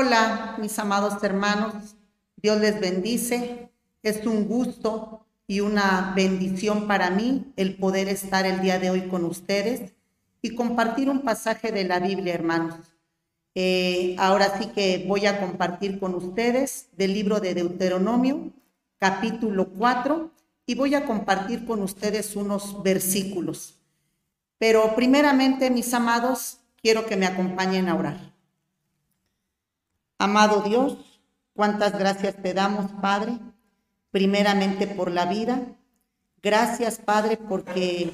Hola, mis amados hermanos. Dios les bendice. Es un gusto y una bendición para mí el poder estar el día de hoy con ustedes y compartir un pasaje de la Biblia, hermanos. Eh, ahora sí que voy a compartir con ustedes del libro de Deuteronomio, capítulo 4, y voy a compartir con ustedes unos versículos. Pero primeramente, mis amados, quiero que me acompañen a orar. Amado Dios, cuántas gracias te damos, Padre, primeramente por la vida. Gracias, Padre, porque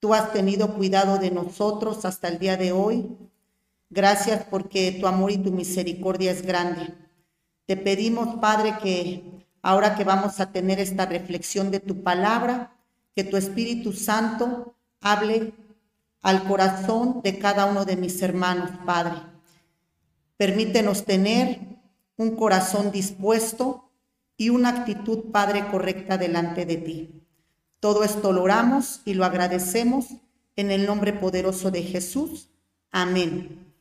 tú has tenido cuidado de nosotros hasta el día de hoy. Gracias porque tu amor y tu misericordia es grande. Te pedimos, Padre, que ahora que vamos a tener esta reflexión de tu palabra, que tu Espíritu Santo hable al corazón de cada uno de mis hermanos, Padre. Permítenos tener un corazón dispuesto y una actitud, Padre, correcta delante de ti. Todo esto lo oramos y lo agradecemos en el nombre poderoso de Jesús. Amén.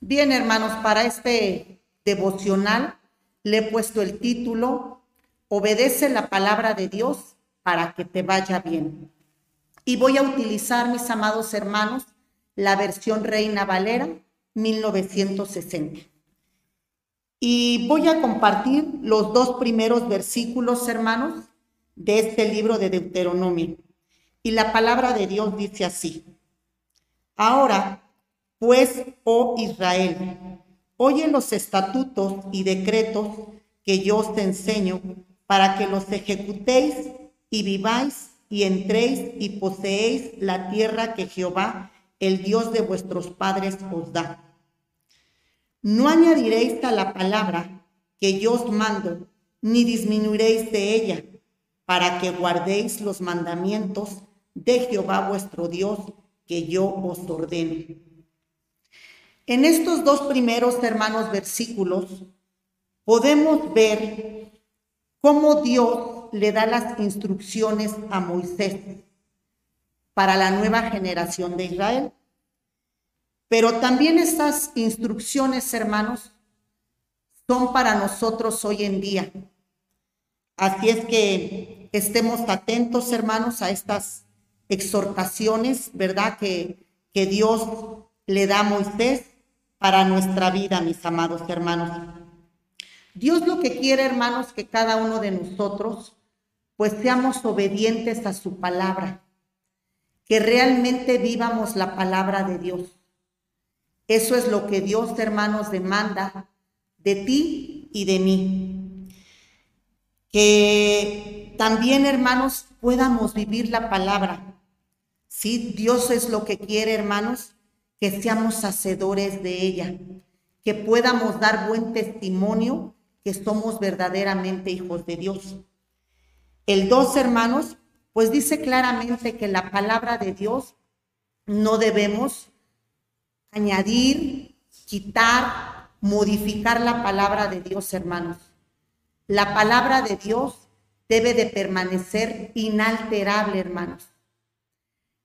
Bien, hermanos, para este devocional le he puesto el título, Obedece la palabra de Dios para que te vaya bien. Y voy a utilizar, mis amados hermanos, la versión Reina Valera 1960. Y voy a compartir los dos primeros versículos, hermanos, de este libro de Deuteronomio. Y la palabra de Dios dice así. Ahora, pues, oh Israel, oye los estatutos y decretos que yo os enseño para que los ejecutéis y viváis y entréis y poseéis la tierra que Jehová, el Dios de vuestros padres, os da. No añadiréis a la palabra que yo os mando, ni disminuiréis de ella, para que guardéis los mandamientos de Jehová vuestro Dios, que yo os ordene. En estos dos primeros hermanos versículos podemos ver cómo Dios le da las instrucciones a Moisés para la nueva generación de Israel. Pero también estas instrucciones, hermanos, son para nosotros hoy en día. Así es que estemos atentos, hermanos, a estas exhortaciones, ¿verdad? Que, que Dios le da a Moisés para nuestra vida, mis amados hermanos. Dios lo que quiere, hermanos, que cada uno de nosotros pues seamos obedientes a su palabra, que realmente vivamos la palabra de Dios. Eso es lo que Dios, hermanos, demanda de ti y de mí. Que también, hermanos, podamos vivir la palabra. Sí, Dios es lo que quiere, hermanos, que seamos hacedores de ella, que podamos dar buen testimonio que somos verdaderamente hijos de Dios. El dos hermanos, pues dice claramente que la palabra de Dios no debemos añadir, quitar, modificar la palabra de Dios, hermanos. La palabra de Dios debe de permanecer inalterable, hermanos.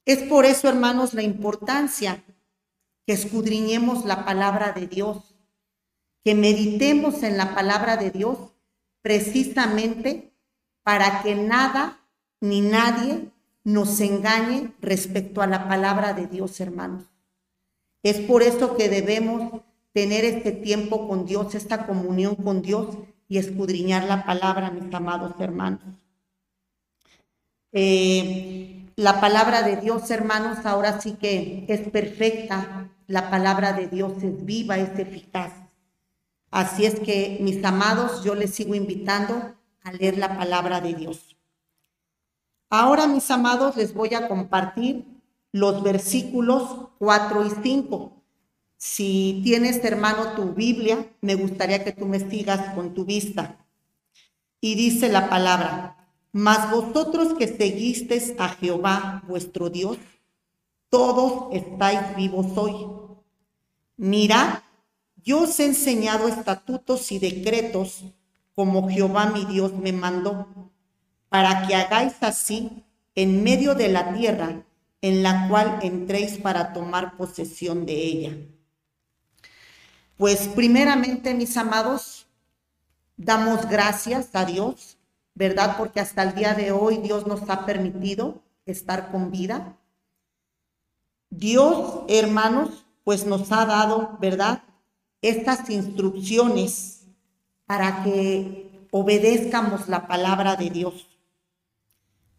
Es por eso, hermanos, la importancia que escudriñemos la palabra de Dios, que meditemos en la palabra de Dios precisamente para que nada ni nadie nos engañe respecto a la palabra de Dios, hermanos. Es por eso que debemos tener este tiempo con Dios, esta comunión con Dios y escudriñar la palabra, mis amados hermanos. Eh, la palabra de Dios, hermanos, ahora sí que es perfecta. La palabra de Dios es viva, es eficaz. Así es que, mis amados, yo les sigo invitando leer la palabra de Dios. Ahora, mis amados, les voy a compartir los versículos 4 y 5. Si tienes, hermano, tu Biblia, me gustaría que tú me sigas con tu vista. Y dice la palabra, mas vosotros que seguisteis a Jehová vuestro Dios, todos estáis vivos hoy. Mira, yo os he enseñado estatutos y decretos como Jehová mi Dios me mandó, para que hagáis así en medio de la tierra en la cual entréis para tomar posesión de ella. Pues primeramente, mis amados, damos gracias a Dios, ¿verdad? Porque hasta el día de hoy Dios nos ha permitido estar con vida. Dios, hermanos, pues nos ha dado, ¿verdad? Estas instrucciones para que obedezcamos la palabra de Dios,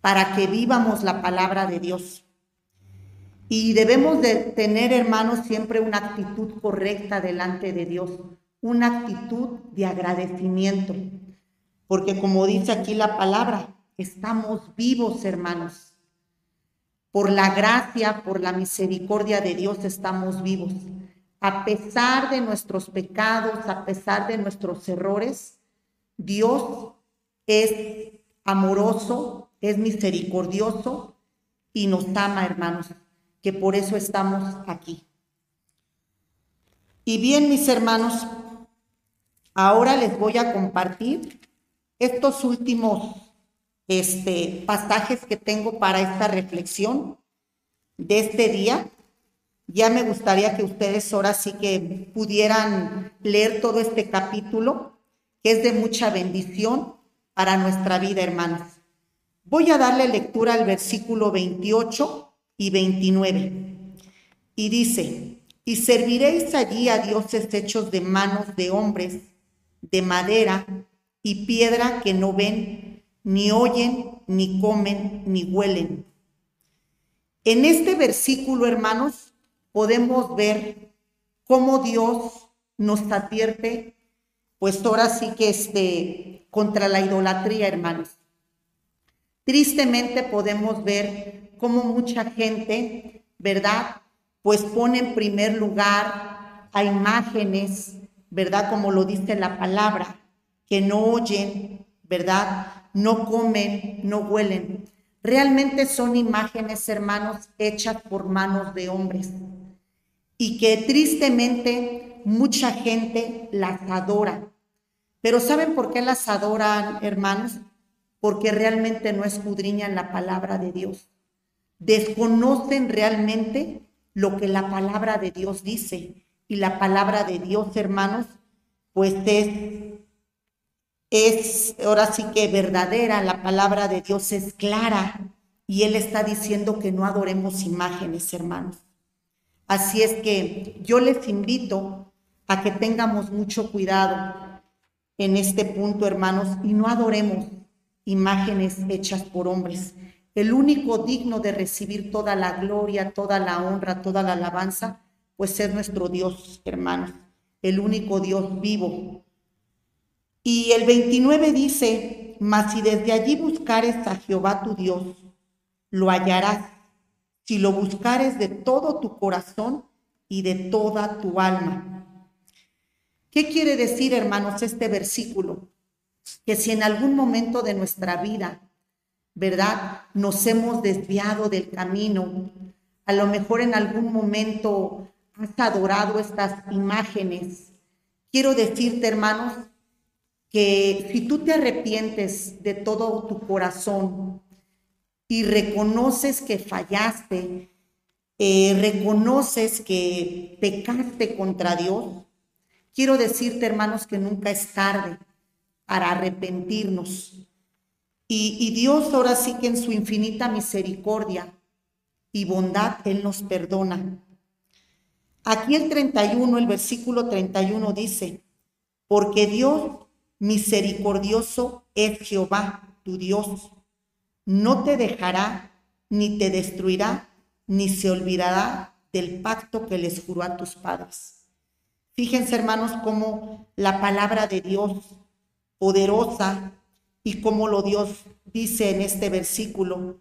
para que vivamos la palabra de Dios. Y debemos de tener, hermanos, siempre una actitud correcta delante de Dios, una actitud de agradecimiento, porque como dice aquí la palabra, estamos vivos, hermanos. Por la gracia, por la misericordia de Dios estamos vivos. A pesar de nuestros pecados, a pesar de nuestros errores, Dios es amoroso, es misericordioso y nos ama, hermanos que por eso estamos aquí. Y bien, mis hermanos, ahora les voy a compartir estos últimos este, pasajes que tengo para esta reflexión de este día. Ya me gustaría que ustedes ahora sí que pudieran leer todo este capítulo, que es de mucha bendición para nuestra vida, hermanos. Voy a darle lectura al versículo 28 y 29. Y dice, y serviréis allí a dioses hechos de manos de hombres, de madera y piedra que no ven, ni oyen, ni comen, ni huelen. En este versículo, hermanos, podemos ver cómo Dios nos advierte, pues ahora sí que este, contra la idolatría, hermanos. Tristemente podemos ver como mucha gente, ¿verdad? Pues pone en primer lugar a imágenes, ¿verdad? Como lo dice la palabra, que no oyen, ¿verdad? No comen, no huelen. Realmente son imágenes, hermanos, hechas por manos de hombres y que tristemente mucha gente las adora. Pero ¿saben por qué las adoran, hermanos? Porque realmente no escudriñan la palabra de Dios desconocen realmente lo que la palabra de Dios dice. Y la palabra de Dios, hermanos, pues es, es ahora sí que verdadera, la palabra de Dios es clara. Y Él está diciendo que no adoremos imágenes, hermanos. Así es que yo les invito a que tengamos mucho cuidado en este punto, hermanos, y no adoremos imágenes hechas por hombres, el único digno de recibir toda la gloria, toda la honra, toda la alabanza, pues es nuestro Dios, hermanos, el único Dios vivo. Y el 29 dice, mas si desde allí buscares a Jehová tu Dios, lo hallarás, si lo buscares de todo tu corazón y de toda tu alma. ¿Qué quiere decir, hermanos, este versículo? Que si en algún momento de nuestra vida ¿verdad? Nos hemos desviado del camino. A lo mejor en algún momento has adorado estas imágenes. Quiero decirte, hermanos, que si tú te arrepientes de todo tu corazón y reconoces que fallaste, eh, reconoces que pecaste contra Dios, quiero decirte, hermanos, que nunca es tarde para arrepentirnos y, Dios ahora sí que en su infinita misericordia y bondad, Él nos perdona. Aquí el 31, el versículo 31 dice, porque Dios misericordioso es Jehová, tu Dios. No te dejará, ni te destruirá, ni se olvidará del pacto que les juró a tus padres. Fíjense, hermanos, cómo la palabra de Dios, poderosa, y como lo Dios dice en este versículo,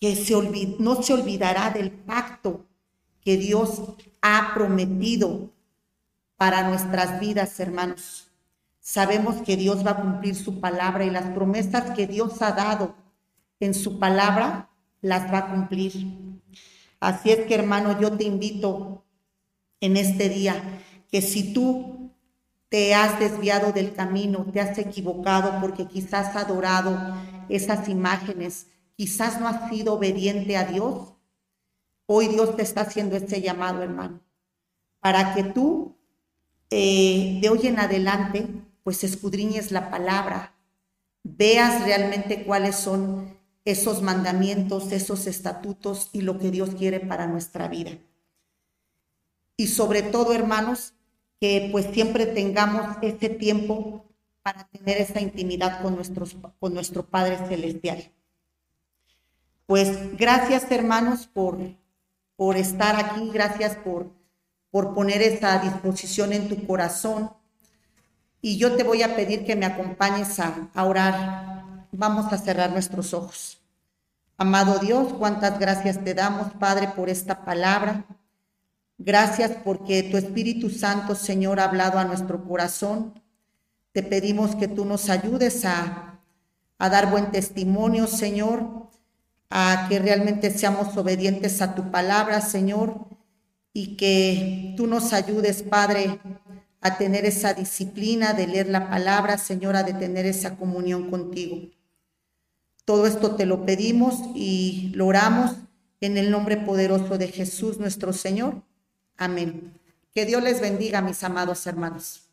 que se no se olvidará del pacto que Dios ha prometido para nuestras vidas, hermanos. Sabemos que Dios va a cumplir su palabra y las promesas que Dios ha dado en su palabra las va a cumplir. Así es que, hermano, yo te invito en este día que si tú te has desviado del camino, te has equivocado porque quizás has adorado esas imágenes, quizás no has sido obediente a Dios. Hoy Dios te está haciendo este llamado, hermano, para que tú eh, de hoy en adelante, pues escudriñes la palabra, veas realmente cuáles son esos mandamientos, esos estatutos y lo que Dios quiere para nuestra vida. Y sobre todo, hermanos, que pues siempre tengamos ese tiempo para tener esa intimidad con, nuestros, con nuestro Padre Celestial. Pues gracias, hermanos, por, por estar aquí, gracias por, por poner esta disposición en tu corazón. Y yo te voy a pedir que me acompañes a, a orar. Vamos a cerrar nuestros ojos. Amado Dios, cuántas gracias te damos, Padre, por esta palabra. Gracias porque tu Espíritu Santo, Señor, ha hablado a nuestro corazón te pedimos que tú nos ayudes a, dar buen testimonio, Señor, a que realmente seamos obedientes a tu palabra, Señor, y que tú nos ayudes, Padre, a tener esa disciplina de leer la palabra, Señor, a de tener esa comunión contigo. Todo esto te lo pedimos y lo oramos en el nombre poderoso de Jesús nuestro Señor. Amén. Que Dios les bendiga, mis amados hermanos.